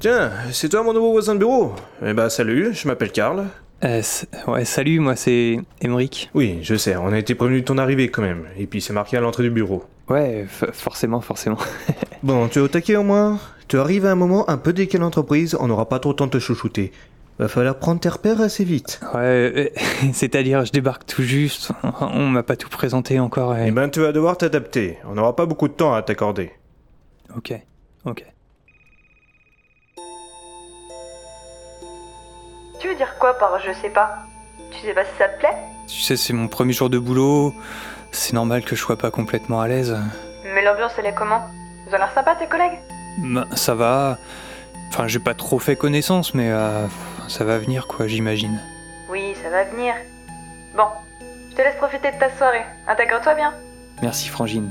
Tiens, c'est toi mon nouveau voisin de bureau? Eh bah salut, je m'appelle Karl. Euh, ouais, salut, moi c'est Emeric. Oui, je sais, on a été prévenu de ton arrivée quand même. Et puis c'est marqué à l'entrée du bureau. Ouais, forcément, forcément. Bon, tu es au taquet au moins? Tu arrives à un moment un peu décalé l'entreprise, on n'aura pas trop le temps de te chouchouter. Va falloir prendre tes repères assez vite. Ouais, euh, c'est-à-dire, je débarque tout juste. On m'a pas tout présenté encore. Eh Et... ben tu vas devoir t'adapter, on n'aura pas beaucoup de temps à t'accorder. Ok, ok. Tu veux dire quoi par je sais pas Tu sais pas si ça te plaît Tu sais, c'est mon premier jour de boulot. C'est normal que je sois pas complètement à l'aise. Mais l'ambiance elle est comment Ils ont l'air sympas tes collègues Bah, ça va. Enfin, j'ai pas trop fait connaissance, mais euh, ça va venir, quoi, j'imagine. Oui, ça va venir. Bon, je te laisse profiter de ta soirée. Intègre-toi bien. Merci, Frangine.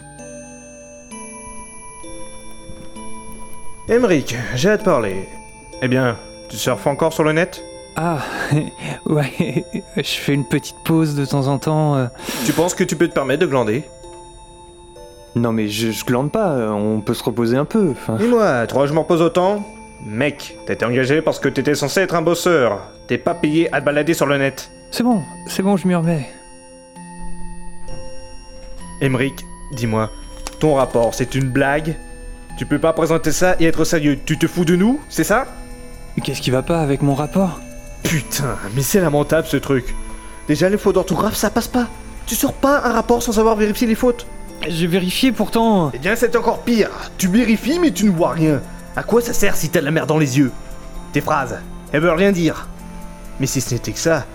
Emeric, j'ai à te parler. Eh bien, tu surfes encore sur le net? Ah, ouais, je fais une petite pause de temps en temps. euh. Tu penses que tu peux te permettre de glander? Non, mais je, je glande pas, euh, on peut se reposer un peu. Enfin, Dis-moi, toi je m'en repose autant? Mec, t'étais engagé parce que t'étais censé être un bosseur. T'es pas payé à te balader sur le net. c'est bon, c'est bon, je m'y remets. Emeric, dis-moi, ton rapport, c'est une blague? Tu peux pas présenter ça et être sérieux. Tu te fous de nous, c'est ça? Qu'est-ce qui va pas avec mon rapport? Putain, mais c'est lamentable ce truc. Déjà, les fautes d'orthographe, ça passe pas. Tu sors pas un rapport sans avoir vérifié les fautes. J'ai vérifié pourtant. Eh bien, c'est encore pire. Tu vérifies, mais tu ne vois rien. À quoi ça sert si t'as de la merde dans les yeux? Tes phrases, elles veulent rien dire. Mais si ce n'était que ça,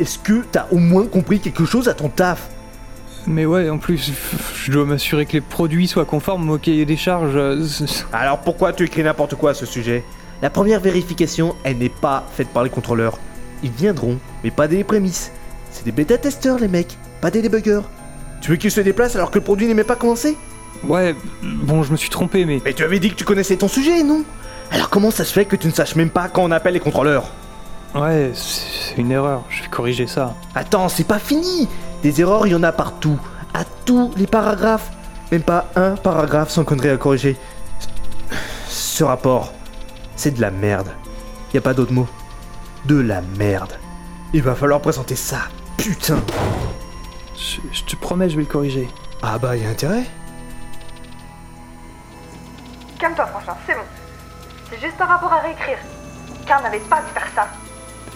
est-ce que t'as au moins compris quelque chose à ton taf? Mais ouais, en plus, je dois m'assurer que les produits soient conformes au cahier des charges. euh, Alors pourquoi tu écris n'importe quoi à ce sujet? La première vérification, elle n'est pas faite par les contrôleurs. Ils viendront, mais pas des prémices. C'est des bêta-testeurs, les mecs, pas des débuggers. Tu veux qu'ils se déplacent alors que le produit n'est même pas commencé Ouais, bon, je me suis trompé, mais. Mais tu avais dit que tu connaissais ton sujet, non? Alors comment ça se fait que tu ne saches même pas quand on appelle les contrôleurs? Ouais, c'est une erreur, je vais corriger ça. Attends, c'est pas fini Des erreurs, il y en a partout. À tous les paragraphes. Même pas un paragraphe sans connerie à corriger. Ce rapport, c'est de la merde. Y a pas d'autre mot. De la merde. Il va falloir présenter ça. Putain Je, je te promets, je vais le corriger. Ah bah, y a intérêt Calme-toi franchement, c'est bon. C'est juste un rapport à réécrire. Car n'avait pas dû faire ça.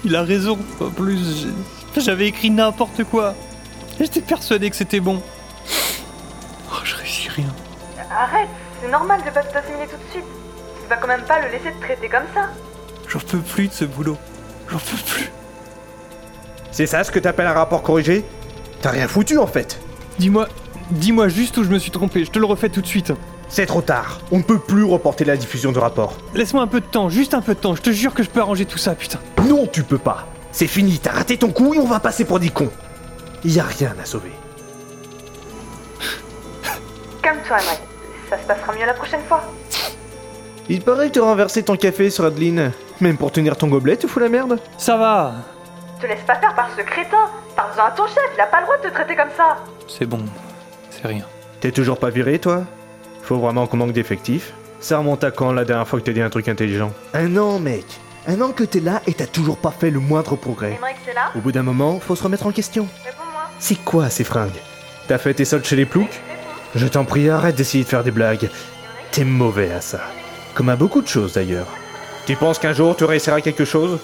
Il a raison, en plus, j'avais écrit n'importe quoi. J'étais persuadé que c'était bon. Oh, je réussis rien. Arrête, c'est normal de pas tout assimiler tout de suite. Tu vas quand même pas le laisser te traiter comme ça. J'en peux plus de ce boulot. J'en peux plus. C'est ça ce que t'appelles un rapport corrigé? T'as rien foutu en fait Dis-moi, dis-moi juste où je me suis trompé, je te le refais tout de suite. C'est trop tard. On ne peut plus reporter la diffusion du rapport. Laisse-moi un peu de temps, juste un peu de temps, je te jure que je peux arranger tout ça, putain. Non, tu peux pas. C'est fini, t'as raté ton coup et on va passer pour des cons. Y a rien à sauver. Calme-toi, Mike. Ça se passera mieux la prochaine fois. Il paraît que tu as renversé ton café sur Adeline. Même pour tenir ton gobelet, tu fous la merde Ça va, Te laisse pas faire par ce crétin. Parle-en à ton chef, il a pas le droit de te traiter comme ça. c'est bon, c'est rien. T'es toujours pas viré, toi? Faut vraiment qu'on manque d'effectifs Ça remonte à quand la dernière fois que t'as dit un truc intelligent? Un an, mec. Un an que t'es là et t'as toujours pas fait le moindre progrès. Emmerich, c'est là? Au bout d'un moment, faut se remettre en question. Réponds-moi. C'est quoi ces fringues? T'as fait tes soldes chez les ploucs? Je t'en prie, arrête d'essayer de faire des blagues. T'es mauvais à ça. Comme à beaucoup de choses d'ailleurs. Tu penses qu'un jour tu réussiras quelque chose?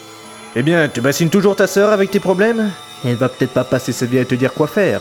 Eh bien, tu bassines toujours ta sœur avec tes problèmes? Elle va peut-être pas passer sa vie à te dire quoi faire.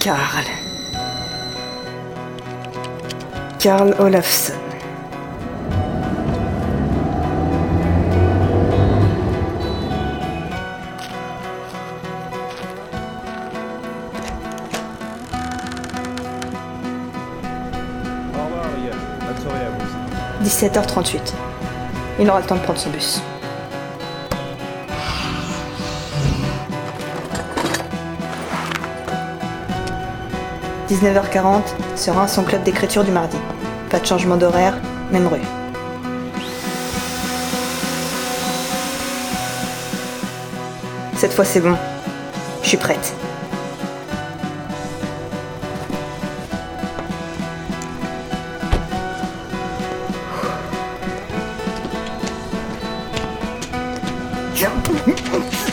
Karl. Karl Olafsson. Au revoir, les gars. Bonne soirée à vous. 17h38. Il aura le temps de prendre son bus. « 19h40 sera son club d'écriture du mardi. Pas de changement d'horaire, même rue. Cette fois c'est bon. Je suis prête.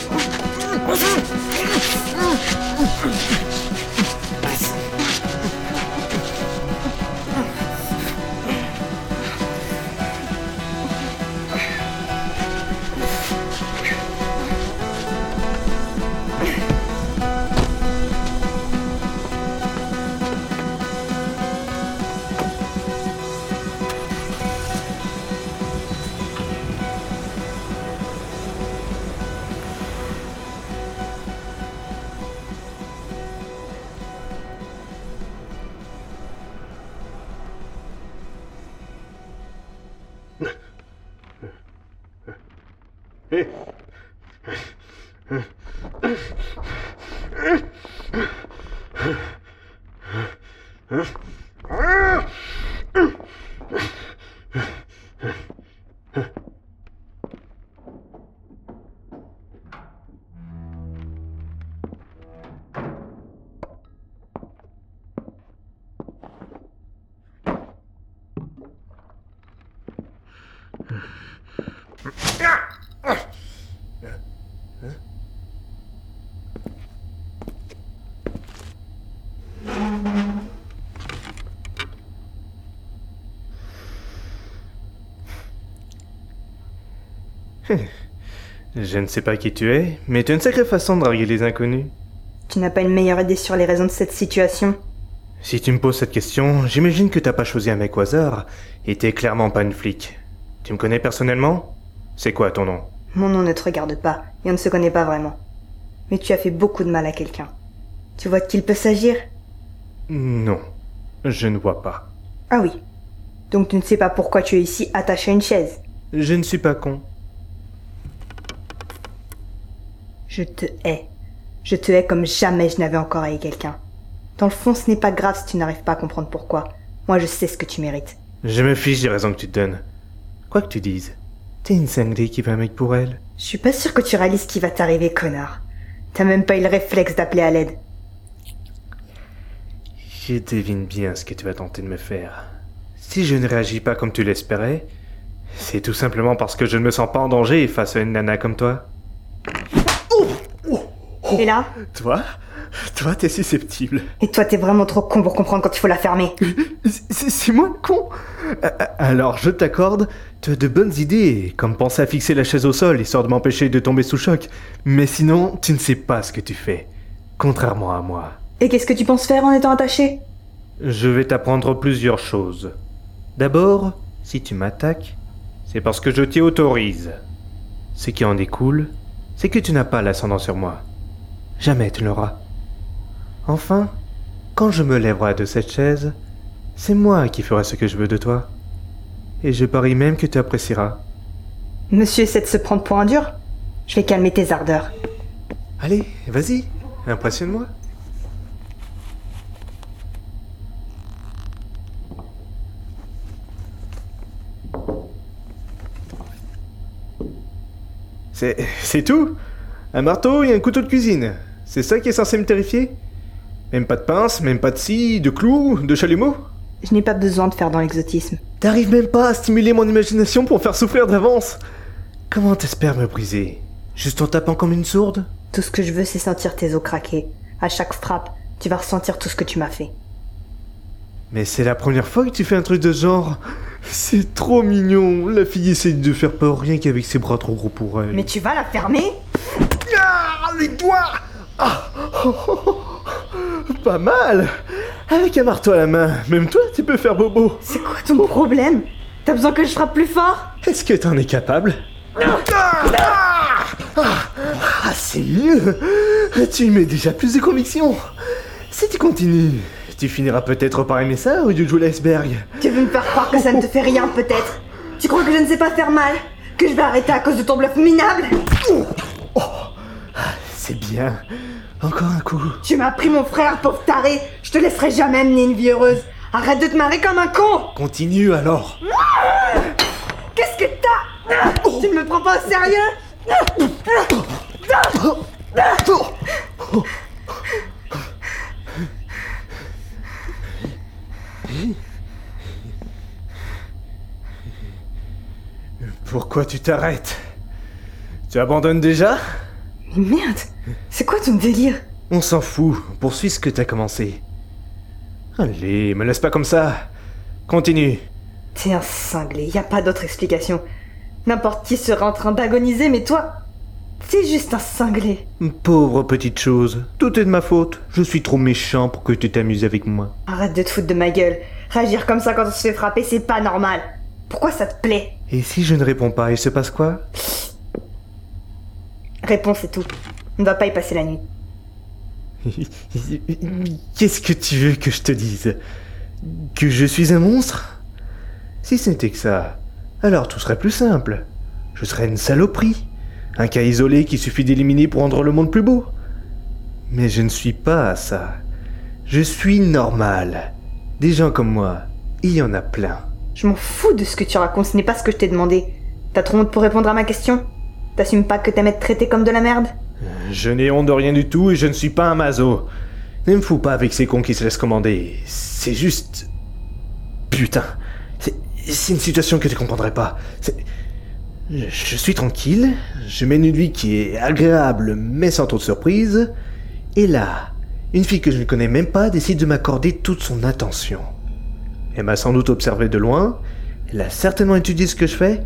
Huh? Je ne sais pas qui tu es, mais tu as une sacrée façon de draguer les inconnus. Tu n'as pas une meilleure idée sur les raisons de cette situation Si tu me poses cette question, j'imagine que t'as pas choisi un mec au hasard, et t'es clairement pas une flic. Tu me connais personnellement? C'est quoi ton nom? Mon nom ne te regarde pas, et on ne se connaît pas vraiment. Mais tu as fait beaucoup de mal à quelqu'un. Tu vois de qui il peut s'agir? Non, je ne vois pas. Ah oui. Donc tu ne sais pas pourquoi tu es ici attaché à une chaise? Je ne suis pas con. Je te hais. Je te hais comme jamais je n'avais encore haï quelqu'un. Dans le fond, ce n'est pas grave si tu n'arrives pas à comprendre pourquoi. Moi, je sais ce que tu mérites. Je me fiche des raisons que tu te donnes. Quoi que tu dises, t'es une cinglée qui va un mec pour elle. Je suis pas sûr que tu réalises ce qui va t'arriver, connard. T'as même pas eu le réflexe d'appeler à l'aide. Je devine bien ce que tu vas tenter de me faire. Si je ne réagis pas comme tu l'espérais, c'est tout simplement parce que je ne me sens pas en danger face à une nana comme toi. Et là Toi Toi, t'es susceptible. Et toi, t'es vraiment trop con pour comprendre quand il faut la fermer. C'est moi le con Euh, euh, Alors, je t'accorde, tu as de bonnes idées, comme penser à fixer la chaise au sol, histoire de m'empêcher de tomber sous choc. Mais sinon, tu ne sais pas ce que tu fais. Contrairement à moi. Et qu'est-ce que tu penses faire en étant attaché? Je vais t'apprendre plusieurs choses. D'abord, si tu m'attaques, c'est parce que je t'y autorise. Ce qui en découle, c'est que tu n'as pas l'ascendant sur moi. Jamais tu l'auras. Enfin, quand je me lèverai de cette chaise, c'est moi qui ferai ce que je veux de toi. Et je parie même que tu apprécieras. Monsieur essaie de se prendre pour un dur? Je vais calmer tes ardeurs. Allez, vas-y, impressionne-moi. C'est. c'est tout? Un marteau et un couteau de cuisine. C'est ça qui est censé me terrifier? Même pas de pince, même pas de scie, de clous, de chalumeau Je n'ai pas besoin de faire dans l'exotisme. T'arrives même pas à stimuler mon imagination pour faire souffrir d'avance Comment t'espères me briser? Juste en tapant comme une sourde? Tout ce que je veux, c'est sentir tes os craquer. À chaque frappe, tu vas ressentir tout ce que tu m'as fait. Mais c'est la première fois que tu fais un truc de genre. C'est trop mignon. La fille essaye de faire peur rien qu'avec ses bras trop gros pour elle. Mais tu vas la fermer? Ah, les doigts Ah. Pas mal. Avec un marteau à la main, même toi, tu peux faire bobo. C'est quoi ton problème? T'as besoin que je frappe plus fort? Est-ce que t'en es capable? Ah, Ah, c'est mieux. Tu y mets déjà plus de conviction. Si tu continues, tu finiras peut-être par aimer ça au lieu de jouer l'iceberg. Tu veux me faire croire que ça ne te fait rien, peut-être? Tu crois que je ne sais pas faire mal? Que je vais arrêter à cause de ton bluff minable? C'est bien. Encore un coup. Tu m'as pris mon frère, pauvre taré. Je te laisserai jamais mener une vie heureuse. Arrête de te marrer comme un con. Continue alors. Qu'est-ce que t'as? Tu ne me prends pas au sérieux? Pourquoi tu t'arrêtes? Tu abandonnes déjà? Mais merde On s'en fout, poursuis ce que t'as commencé. Allez, me laisse pas comme ça. Continue. T'es un cinglé, y a pas d'autre explication. N'importe qui serait en train d'agoniser, mais toi, t'es juste un cinglé. Pauvre petite chose, tout est de ma faute. Je suis trop méchant pour que tu t'amuses avec moi. Arrête de te foutre de ma gueule. Réagir comme ça quand on se fait frapper, c'est pas normal. Pourquoi ça te plaît? Et si je ne réponds pas, il se passe quoi? Réponds, c'est tout. On ne va pas y passer la nuit. Qu'est-ce que tu veux que je te dise? Que je suis un monstre? Si c'était que ça, alors tout serait plus simple. Je serais une saloperie. Un cas isolé qu'il suffit d'éliminer pour rendre le monde plus beau. Mais je ne suis pas ça. Je suis normal. Des gens comme moi, il y en a plein. Je m'en fous de ce que tu racontes, ce n'est pas ce que je t'ai demandé. T'as trop honte pour répondre à ma question? T'assumes pas que t'aimes être traité comme de la merde? Je n'ai honte de rien du tout et je ne suis pas un maso. Ne me fous pas avec ces cons qui se laissent commander. C'est juste. Putain. C'est une situation que tu comprendrais pas. Je suis tranquille, je mène une vie qui est agréable mais sans trop de surprise. Et là, une fille que je ne connais même pas décide de m'accorder toute son attention. Elle m'a sans doute observé de loin, elle a certainement étudié ce que je fais,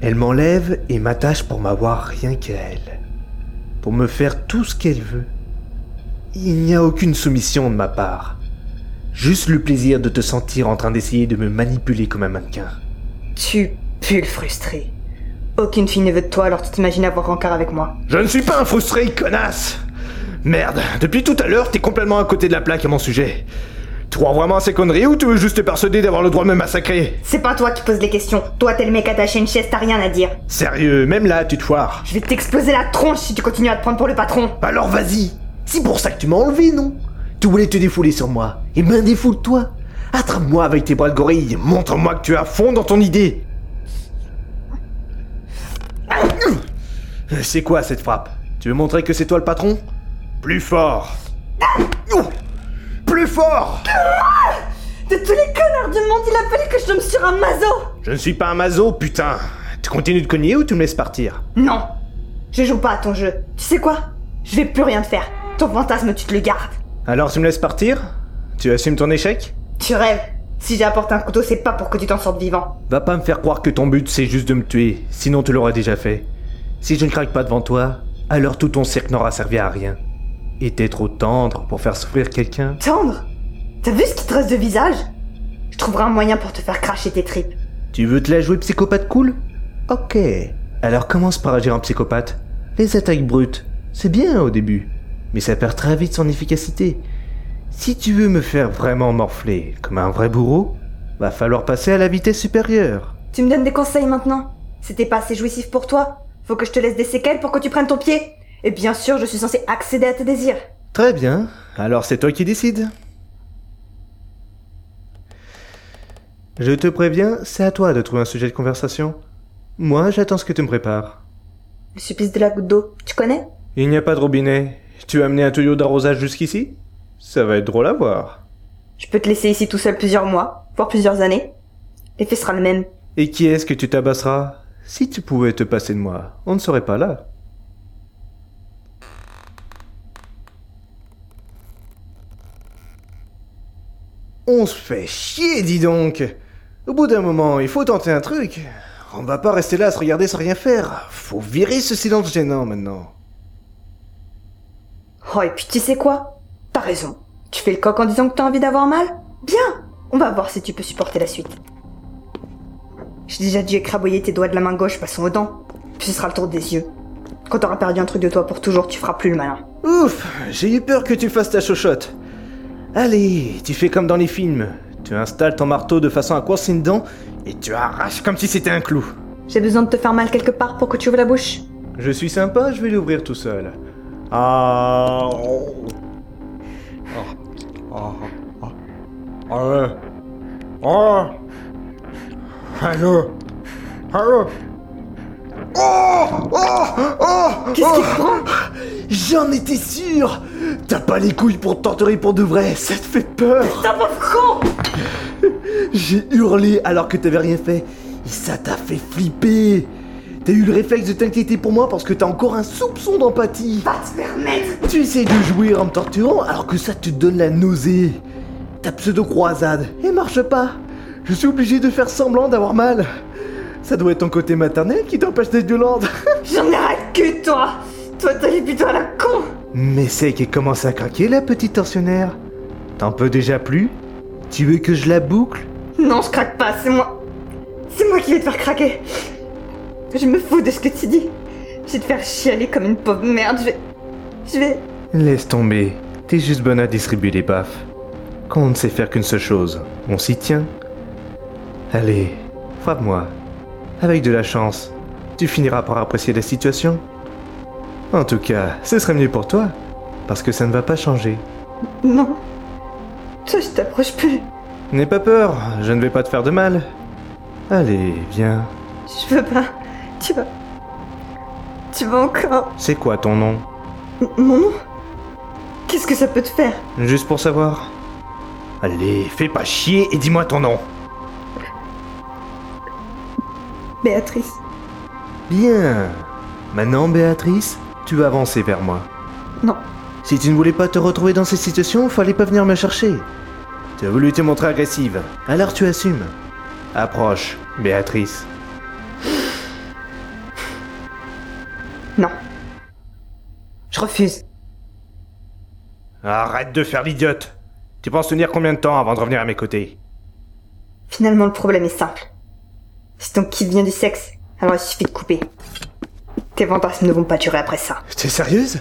elle m'enlève et m'attache pour m'avoir rien qu'à elle. Pour me faire tout ce qu'elle veut. Il n'y a aucune soumission de ma part. Juste le plaisir de te sentir en train d'essayer de me manipuler comme un mannequin. Tu pues le frustré. Aucune fille ne veut de toi, alors tu t'imagines avoir rencard avec moi. Je ne suis pas un frustré, connasse Merde, depuis tout à l'heure, t'es complètement à côté de la plaque à mon sujet. Tu crois vraiment à ces conneries ou tu veux juste te persuader d'avoir le droit de me massacrer C'est pas toi qui poses les questions. Toi, t'es le mec attaché à une chaise, t'as rien à dire. Sérieux, même là, tu te foires. Je vais t'exploser la tronche si tu continues à te prendre pour le patron. Alors vas-y C'est pour ça que tu m'as enlevé, non? Tu voulais te défouler sur moi. Eh ben défoule-toi Attrape-moi avec tes bras de gorille, montre-moi que tu es à fond dans ton idée C'est quoi cette frappe? Tu veux montrer que c'est toi le patron? Plus fort Plus fort De tous les connards du monde, il a fallu que je tombe sur un mazo Je ne suis pas un maso, putain Tu continues de cogner ou tu me laisses partir? Non Je joue pas à ton jeu. Tu sais quoi? Je vais plus rien te faire. Ton fantasme, tu te le gardes. Alors tu me laisses partir? Tu assumes ton échec? Tu rêves. Si j'ai apporté un couteau, c'est pas pour que tu t'en sortes vivant. Va pas me faire croire que ton but c'est juste de me tuer, sinon tu l'aurais déjà fait. Si je ne craque pas devant toi, alors tout ton cirque n'aura servi à rien. T'es trop tendre pour faire souffrir quelqu'un Tendre? T'as vu ce qui te reste de visage? Je trouverai un moyen pour te faire cracher tes tripes. Tu veux te la jouer psychopathe cool? Ok. Alors commence par agir en psychopathe. Les attaques brutes, c'est bien au début, mais ça perd très vite son efficacité. Si tu veux me faire vraiment morfler comme un vrai bourreau, va falloir passer à la vitesse supérieure. Tu me donnes des conseils maintenant C'était pas assez jouissif pour toi Faut que je te laisse des séquelles pour que tu prennes ton pied Et bien sûr, je suis censé accéder à tes désirs. Très bien, alors c'est toi qui décides. Je te préviens, c'est à toi de trouver un sujet de conversation. Moi, j'attends ce que tu me prépares. Le supplice de la goutte d'eau, tu connais? Il n'y a pas de robinet. Tu as amené un tuyau d'arrosage jusqu'ici? Ça va être drôle à voir. Je peux te laisser ici tout seul plusieurs mois, voire plusieurs années. L'effet sera le même. Et qui est-ce que tu tabasseras? Si tu pouvais te passer de moi, on ne serait pas là. On se fait chier, dis donc Au bout d'un moment, il faut tenter un truc. On va pas rester là à se regarder sans rien faire. Faut virer ce silence gênant maintenant. Oh, et puis tu sais quoi? T'as raison. Tu fais le coq en disant que t'as envie d'avoir mal? Bien On va voir si tu peux supporter la suite. J'ai déjà dû écraboyer tes doigts de la main gauche, passons aux dents. Puis ce sera le tour des yeux. Quand t'auras perdu un truc de toi pour toujours, tu feras plus le malin. Ouf, j'ai eu peur que tu fasses ta chochotte. Allez, tu fais comme dans les films. Tu installes ton marteau de façon à coincer une dent et tu arraches comme si c'était un clou. J'ai besoin de te faire mal quelque part pour que tu ouvres la bouche Je suis sympa, je vais l'ouvrir tout seul. Ah. oh. Ah, ah, ouais. Oh. Allô Allô Oh Oh Oh Qu'est-ce qui Oh te prend? J'en étais sûr T'as pas les couilles pour te torturer pour de vrai, ça te fait peur un pauvre con J'ai hurlé alors que t'avais rien fait. Et ça t'a fait flipper. T'as eu le réflexe de t'inquiéter pour moi parce que t'as encore un soupçon d'empathie. Pas te permettre Tu essaies de jouer en me torturant alors que ça te donne la nausée. Ta pseudo-croisade, elle marche pas. Je suis obligé de faire semblant d'avoir mal. Ça doit être ton côté maternel qui t'empêche d'être violente. J'en ai rien que toi Toi, t'allais plutôt à la con Mais c'est qu'elle commence à craquer la petite tortionnaire. T'en peux déjà plus? Tu veux que je la boucle? Non, je craque pas, c'est moi. C'est moi qui vais te faire craquer. Je me fous de ce que tu dis. Je vais te faire chialer comme une pauvre merde. Je vais. Je vais. Laisse tomber. T'es juste bonne à distribuer les baffes. Quand on ne sait faire qu'une seule chose, on s'y tient. Allez, frappe-moi. Avec de la chance, tu finiras par apprécier la situation. En tout cas, ce serait mieux pour toi, parce que ça ne va pas changer. Non. Toi, je t'approche plus. N'aie pas peur, je ne vais pas te faire de mal. Allez, viens. Je veux pas. Tu vas. Tu vas encore. C'est quoi ton nom? M- Mon nom? Qu'est-ce que ça peut te faire? Juste pour savoir. Allez, fais pas chier et dis-moi ton nom. Béatrice. Bien. Maintenant, Béatrice, tu vas avancer vers moi? Non. Si tu ne voulais pas te retrouver dans cette situation, fallait pas venir me chercher. Tu as voulu te montrer agressive, alors tu assumes. Approche, Béatrice. Non. Je refuse. Arrête de faire l'idiote. Tu penses tenir combien de temps avant de revenir à mes côtés? Finalement, le problème est simple. Si ton kiff vient du sexe, alors il suffit de couper. Tes fantasmes ne vont pas durer après ça. T'es sérieuse?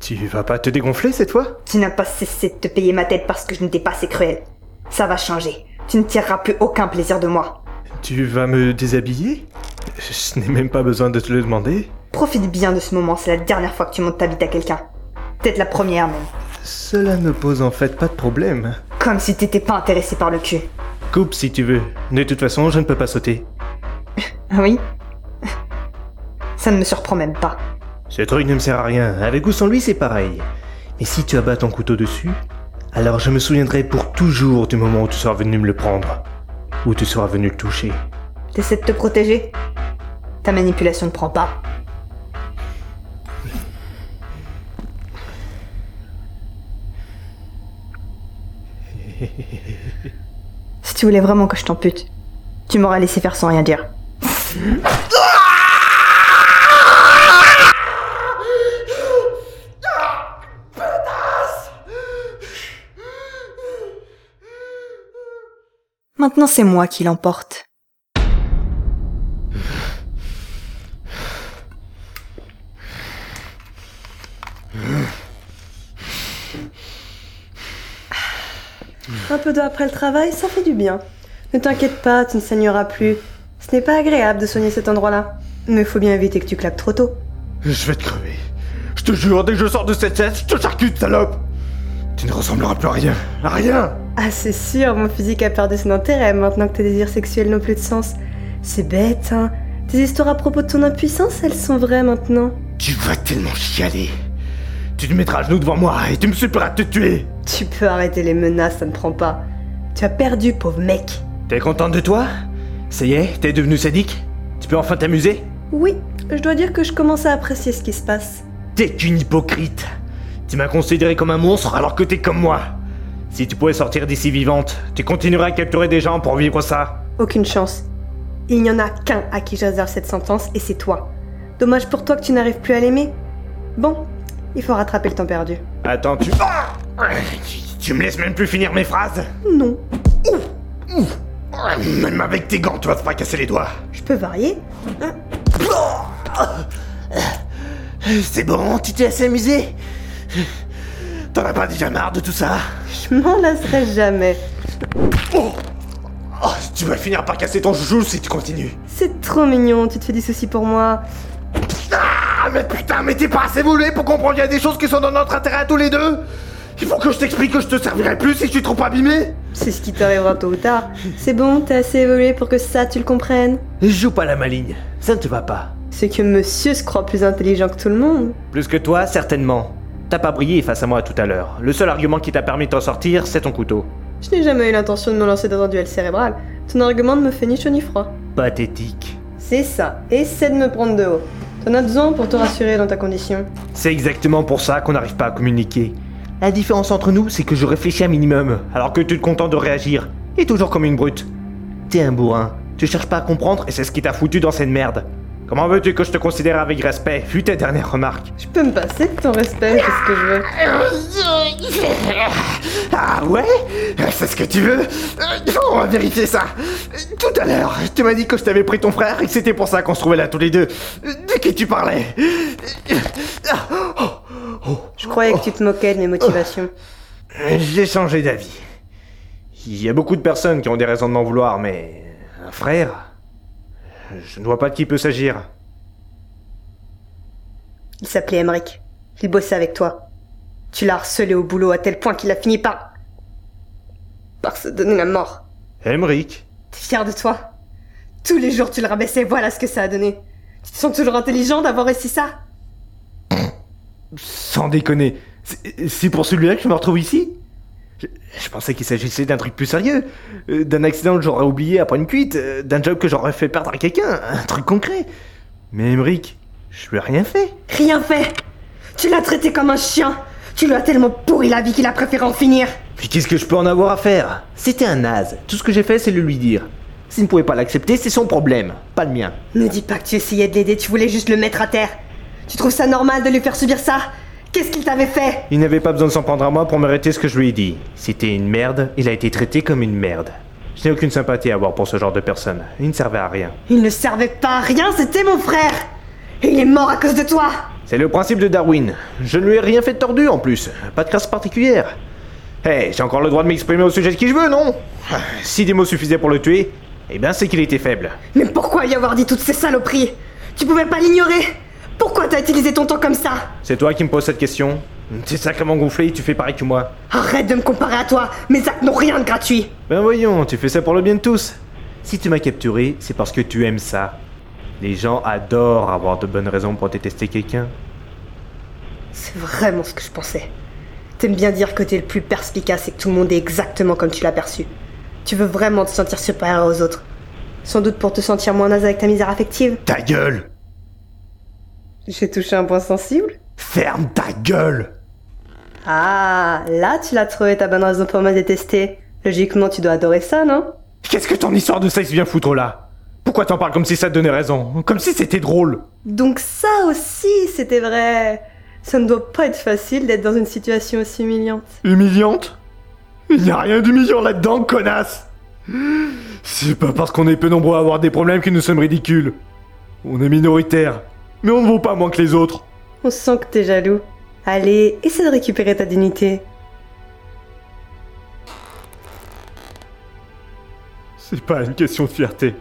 Tu vas pas te dégonfler cette fois? Tu n'as pas cessé de te payer ma tête parce que je n'étais pas assez cruel. Ça va changer. Tu ne tireras plus aucun plaisir de moi. Tu vas me déshabiller? Je n'ai même pas besoin de te le demander. Profite bien de ce moment, c'est la dernière fois que tu montes ta bite à quelqu'un. Peut-être la première même. Cela ne pose en fait pas de problème. Comme si t'étais pas intéressé par le cul. Coupe si tu veux. De toute façon, je ne peux pas sauter. Ah oui? Ça ne me surprend même pas. Ce truc ne me sert à rien. Avec ou sans lui, c'est pareil. Mais si tu abats ton couteau dessus, alors je me souviendrai pour toujours du moment où tu seras venu me le prendre. Où tu seras venu le toucher. T'essaies de te protéger? Ta manipulation ne prend pas. Si tu voulais vraiment que je t'ampute, tu m'aurais laissé faire sans rien dire. Maintenant, c'est moi qui l'emporte. Un peu d'eau après le travail, ça fait du bien. Ne t'inquiète pas, tu ne saigneras plus. Ce n'est pas agréable de soigner cet endroit-là. Mais faut bien éviter que tu claques trop tôt. Je vais te crever. Je te jure, dès que je sors de cette scène, je te charcute, salope Tu ne ressembleras plus à rien. À rien Ah, c'est sûr, mon physique a perdu son intérêt maintenant que tes désirs sexuels n'ont plus de sens. C'est bête, hein. Tes histoires à propos de ton impuissance, elles sont vraies maintenant. Tu vas tellement chialer. Tu te mettras à genoux devant moi et tu me supplieras de te tuer. Tu peux arrêter les menaces, ça ne prend pas. Tu as perdu, pauvre mec. T'es contente de toi? Ça y est, t'es devenu sadique? Tu peux enfin t'amuser? Oui, je dois dire que je commence à apprécier ce qui se passe. T'es qu'une hypocrite. Tu m'as considéré comme un monstre alors que t'es comme moi. Si tu pouvais sortir d'ici vivante, tu continuerais à capturer des gens pour vivre ça. Aucune chance. Il n'y en a qu'un à qui je réserve cette sentence, et c'est toi. Dommage pour toi que tu n'arrives plus à l'aimer. Bon, il faut rattraper le temps perdu. Attends, tu... Ah Tu me laisses même plus finir mes phrases Non. Même avec tes gants, tu vas te pas casser les doigts. Je peux varier C'est bon, tu t'es assez amusé? T'en as pas déjà marre de tout ça? Je m'en lasserai jamais. oh, Tu vas finir par casser ton joujou si tu continues. C'est trop mignon, tu te fais du souci pour moi. Ah, mais putain, mais t'es pas assez voulu pour comprendre qu'il y a des choses qui sont dans notre intérêt à tous les deux Il faut que je t'explique que je te servirai plus si je suis trop abîmé C'est ce qui t'arrivera tôt ou tard. C'est bon, t'es assez évolué pour que ça, tu le comprennes. Joue pas la maligne, ça ne te va pas. C'est que monsieur se croit plus intelligent que tout le monde. Plus que toi, certainement. T'as pas brillé face à moi tout à l'heure. Le seul argument qui t'a permis de t'en sortir, c'est ton couteau. Je n'ai jamais eu l'intention de me lancer dans un duel cérébral. Ton argument ne me fait ni chaud ni froid. Pathétique. C'est ça. Essaie de me prendre de haut. T'en as besoin pour te rassurer dans ta condition. C'est exactement pour ça qu'on n'arrive pas à communiquer. La différence entre nous, c'est que je réfléchis un minimum, alors que tu te contentes de réagir. Et toujours comme une brute. T'es un bourrin. Tu cherches pas à comprendre et c'est ce qui t'a foutu dans cette merde. Comment veux-tu que je te considère avec respect, vu tes dernières remarques Je peux me passer de ton respect, c'est ce que je veux. Ah ouais? C'est ce que tu veux? On va vérifier ça. Tout à l'heure, tu m'as dit que je t'avais pris ton frère et que c'était pour ça qu'on se trouvait là tous les deux. De qui tu parlais? Je croyais que tu te moquais de mes motivations. J'ai changé d'avis. Il y a beaucoup de personnes qui ont des raisons de m'en vouloir, mais... Un frère Je ne vois pas de qui peut s'agir. Il s'appelait Emmerich. Il bossait avec toi. Tu l'as harcelé au boulot à tel point qu'il a fini par... par se donner la mort. Emmerich T'es fier de toi? Tous les jours tu le rabaissais, voilà ce que ça a donné. Tu te sens toujours intelligent d'avoir réussi ça? Sans déconner. C'est- C'est pour celui-là que je me retrouve ici? Je, je pensais qu'il s'agissait d'un truc plus sérieux. Euh, D'un accident que j'aurais oublié après une cuite. euh, D'un job que j'aurais fait perdre à quelqu'un. Un truc concret. Mais Emmerich, je lui ai rien fait. Rien fait Tu l'as traité comme un chien Tu lui as tellement pourri la vie qu'il a préféré en finir Puis qu'est-ce que je peux en avoir à faire? C'était un naze. Tout ce que j'ai fait, c'est le lui dire. S'il ne pouvait pas l'accepter, c'est son problème, pas le mien. Ne dis pas que tu essayais de l'aider, tu voulais juste le mettre à terre. Tu trouves ça normal de lui faire subir ça? Qu'est-ce qu'il t'avait fait? Il n'avait pas besoin de s'en prendre à moi pour mériter ce que je lui ai dit. C'était une merde, il a été traité comme une merde. Je n'ai aucune sympathie à avoir pour ce genre de personne. Il ne servait à rien. Il ne servait pas à rien, c'était mon frère Et il est mort à cause de toi C'est le principe de Darwin. Je ne lui ai rien fait de tordu en plus. Pas de crasse particulière. Hé, j'ai encore le droit de m'exprimer au sujet de qui je veux, non? Si des mots suffisaient pour le tuer, eh bien c'est qu'il était faible. Mais pourquoi lui avoir dit toutes ces saloperies? Tu pouvais pas l'ignorer? Pourquoi t'as utilisé ton temps comme ça C'est toi qui me poses cette question T'es sacrément gonflé et tu fais pareil que moi. Arrête de me comparer à toi Mes actes n'ont rien de gratuit Ben voyons, tu fais ça pour le bien de tous. Si tu m'as capturé, c'est parce que tu aimes ça. Les gens adorent avoir de bonnes raisons pour détester quelqu'un. C'est vraiment ce que je pensais. T'aimes bien dire que t'es le plus perspicace et que tout le monde est exactement comme tu l'as perçu. Tu veux vraiment te sentir supérieur aux autres. Sans doute pour te sentir moins naze avec ta misère affective. Ta gueule J'ai touché un point sensible. Ferme ta gueule. Ah, là tu l'as trouvé ta bonne raison pour me détester. Logiquement tu dois adorer ça, non? Qu'est-ce que ton histoire de sexe vient foutre là? Pourquoi t'en parles comme si ça te donnait raison? Comme si c'était drôle. Donc ça aussi, c'était vrai. Ça ne doit pas être facile d'être dans une situation aussi humiliante. Humiliante? Il n'y a rien d'humiliant là-dedans, connasse. C'est pas parce qu'on est peu nombreux à avoir des problèmes que nous sommes ridicules. On est minoritaires, mais on ne vaut pas moins que les autres. On sent que t'es jaloux. Allez, essaie de récupérer ta dignité. C'est pas une question de fierté.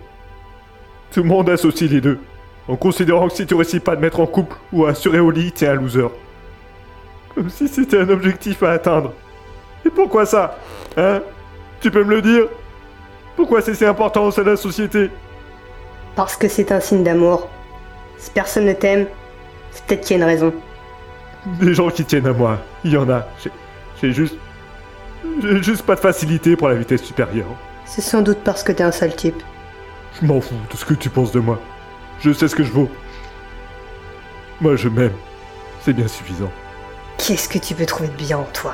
Tout le monde associe les deux, en considérant que si tu réussis pas à te mettre en couple ou à assurer au lit, t'es un loser. Comme si c'était un objectif à atteindre. Et pourquoi ça Hein? Tu peux me le dire? Pourquoi c'est si important au sein de la société? Parce que c'est un signe d'amour. Si personne ne t'aime, c'est peut-être qu'il y a une raison. Des gens qui tiennent à moi, il y en a. J'ai- juste... J'ai juste pas de facilité pour la vitesse supérieure. C'est sans doute parce que t'es un sale type. Je m'en fous de ce que tu penses de moi. Je sais ce que je vaux. Moi, je m'aime. C'est bien suffisant. Qu'est-ce que tu peux trouver de bien en toi?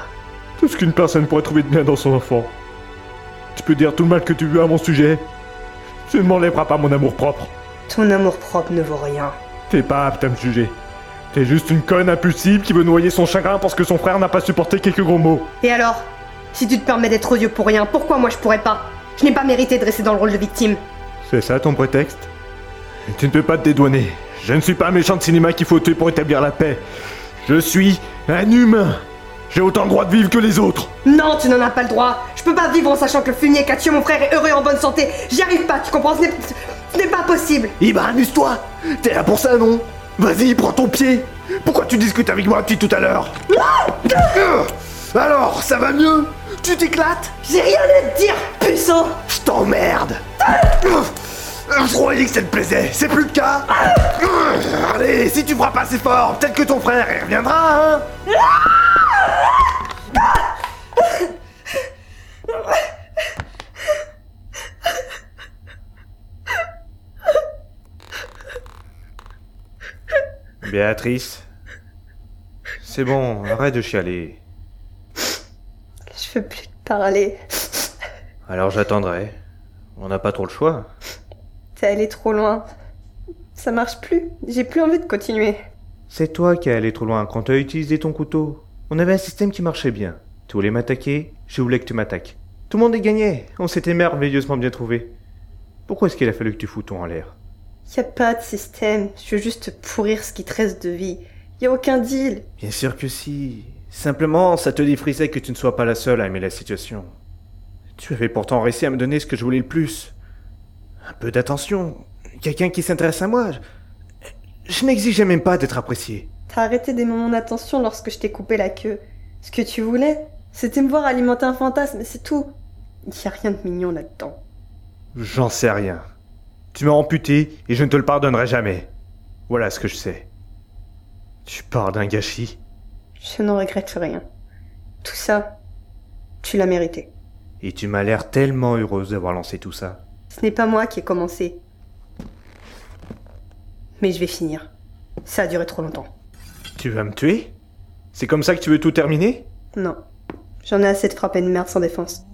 Tout ce qu'une personne pourrait trouver de bien dans son enfant. Tu peux dire tout le mal que tu veux à mon sujet. Tu ne m'enlèveras pas mon amour propre. Ton amour propre ne vaut rien. T'es pas apte à me juger. T'es juste une conne impulsive qui veut noyer son chagrin parce que son frère n'a pas supporté quelques gros mots. Et alors? Si tu te permets d'être odieux pour rien, pourquoi moi je pourrais pas? Je n'ai pas mérité de rester dans le rôle de victime. C'est ça ton prétexte? Tu ne peux pas te dédouaner. Je ne suis pas un méchant de cinéma qu'il faut tuer pour établir la paix. Je suis un humain. J'ai autant le droit de vivre que les autres. Non, tu n'en as pas le droit. Je peux pas vivre en sachant que le fumier qui a tué mon frère est heureux et en bonne santé. J'y arrive pas, tu comprends? Ce n'est- ce n'est pas possible. Eh ben amuse-toi. T'es là pour ça, non? Vas-y, prends ton pied. Pourquoi tu discutes avec moi depuis tout à l'heure? Alors, ça va mieux? Tu t'éclates? J'ai rien à te dire, puissant Je t'emmerde. Euh, Je croyais que ça te plaisait, c'est plus le cas. Euh, Allez, si tu frappes assez fort, peut-être que ton frère il reviendra, hein? Béatrice, c'est bon, arrête de chialer. Je veux plus te parler. Alors j'attendrai. On n'a pas trop le choix. T'es allé trop loin. Ça marche plus. J'ai plus envie de continuer. C'est toi qui es allé trop loin quand tu as utilisé ton couteau. On avait un système qui marchait bien. Tu voulais m'attaquer, je voulais que tu m'attaques. Tout le monde est gagné. On s'était merveilleusement bien trouvé. Pourquoi est-ce qu'il a fallu que tu fous tout en l'air? Y a pas de système. Je veux juste te pourrir ce qui te reste de vie. Y a aucun deal. Bien sûr que si. Simplement, ça te défrisait que tu ne sois pas la seule à aimer la situation. Tu avais pourtant réussi à me donner ce que je voulais le plus. Un peu d'attention. Quelqu'un qui s'intéresse à moi. Je, je n'exigeais même pas d'être apprécié. T'as arrêté d'aimer mon attention lorsque je t'ai coupé la queue. Ce que tu voulais, c'était me voir alimenter un fantasme, c'est tout. Y a rien de mignon là-dedans. J'en sais rien. Tu m'as amputé et je ne te le pardonnerai jamais. Voilà ce que je sais. Tu pars d'un gâchis. Je n'en regrette rien. Tout ça, tu l'as mérité. Et tu m'as l'air tellement heureuse d'avoir lancé tout ça. Ce n'est pas moi qui ai commencé. Mais je vais finir. Ça a duré trop longtemps. Tu vas me tuer? C'est comme ça que tu veux tout terminer? Non. J'en ai assez de frapper une merde sans défense.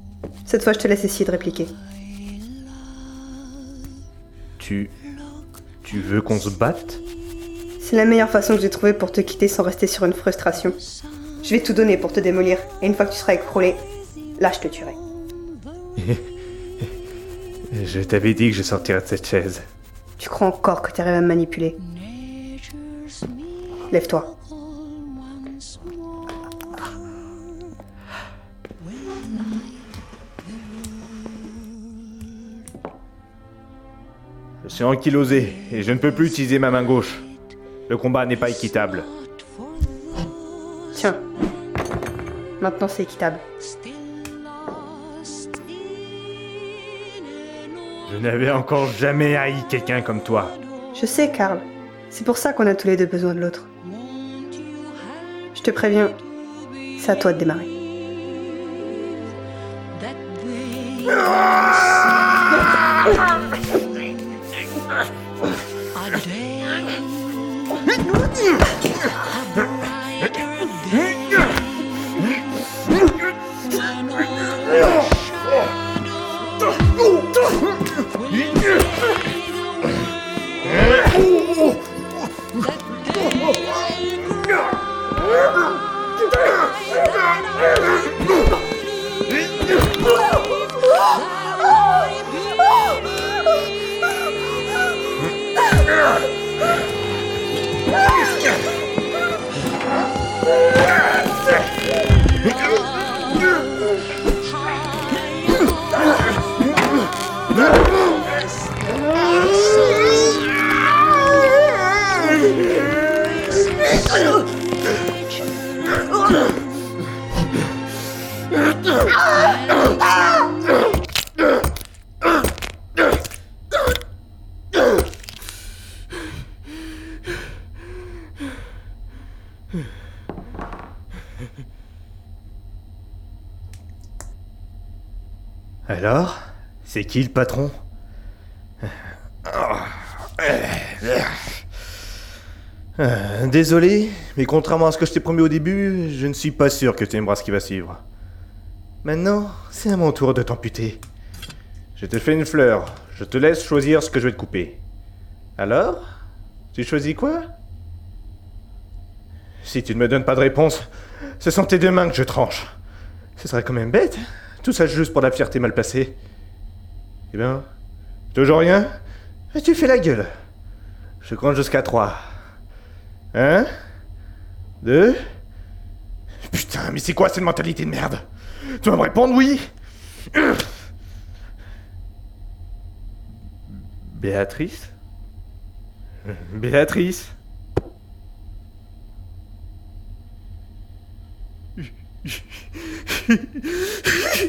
Cette fois, je te laisse essayer de répliquer. Tu... Tu veux qu'on se batte? C'est la meilleure façon que j'ai trouvée pour te quitter sans rester sur une frustration. Je vais tout donner pour te démolir, et une fois que tu seras écroulé, là je te tuerai. Je t'avais dit que je sortirais de cette chaise. Tu crois encore que tu arrives à me manipuler? Lève-toi. Suis ankylosé et je ne peux plus utiliser ma main gauche. Le combat n'est pas équitable. Tiens. Maintenant c'est équitable. Je n'avais encore jamais haï quelqu'un comme toi. Je sais, Karl. C'est pour ça qu'on a tous les deux besoin de l'autre. Je te préviens, c'est à toi de démarrer. Real. Alors C'est qui le patron? Euh, Désolé, mais contrairement à ce que je t'ai promis au début, je ne suis pas sûr que tu aimeras ce qui va suivre. Maintenant, c'est à mon tour de t'amputer. Je te fais une fleur, je te laisse choisir ce que je vais te couper. Alors Tu choisis quoi? Si tu ne me donnes pas de réponse, ce sont tes deux mains que je tranche. Ce serait quand même bête. Tout ça juste pour la fierté mal placée. Eh bien, toujours rien? Et Tu fais la gueule. Je compte jusqu'à trois. Un, deux. Putain, mais c'est quoi cette mentalité de merde? Tu vas me répondre oui? Béatrice? Béatrice?